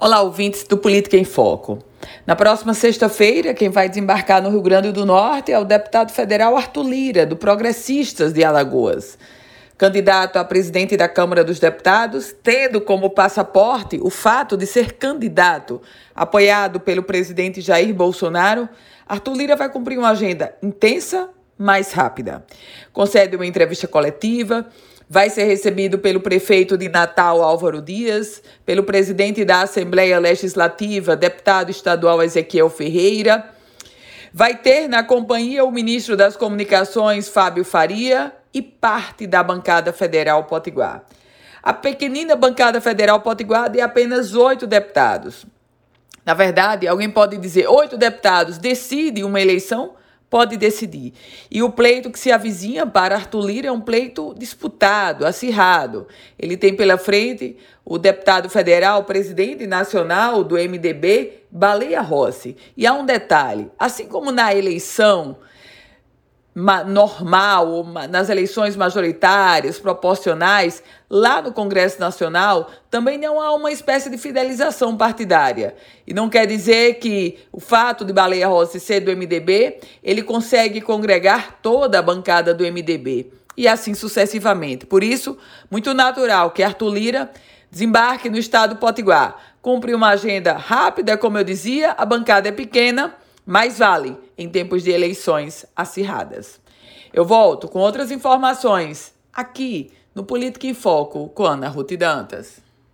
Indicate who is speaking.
Speaker 1: Olá, ouvintes do Política em Foco. Na próxima sexta-feira, quem vai desembarcar no Rio Grande do Norte é o deputado federal Arthur Lira, do Progressistas de Alagoas. Candidato a presidente da Câmara dos Deputados, tendo como passaporte o fato de ser candidato apoiado pelo presidente Jair Bolsonaro, Arthur Lira vai cumprir uma agenda intensa, mais rápida. Concede uma entrevista coletiva vai ser recebido pelo prefeito de Natal, Álvaro Dias, pelo presidente da Assembleia Legislativa, deputado estadual Ezequiel Ferreira. Vai ter na companhia o ministro das Comunicações, Fábio Faria, e parte da bancada federal Potiguar. A pequenina bancada federal Potiguar de apenas oito deputados. Na verdade, alguém pode dizer: oito deputados decidem uma eleição? Pode decidir. E o pleito que se avizinha para Arthur Lira é um pleito disputado, acirrado. Ele tem pela frente o deputado federal, presidente nacional do MDB, Baleia Rossi. E há um detalhe: assim como na eleição normal, nas eleições majoritárias, proporcionais, lá no Congresso Nacional, também não há uma espécie de fidelização partidária. E não quer dizer que o fato de Baleia Rossi ser do MDB, ele consegue congregar toda a bancada do MDB. E assim sucessivamente. Por isso, muito natural que Arthur Lira desembarque no estado do Potiguar. Cumpre uma agenda rápida, como eu dizia, a bancada é pequena mais vale em tempos de eleições acirradas. Eu volto com outras informações aqui no Política em Foco com Ana Ruth Dantas.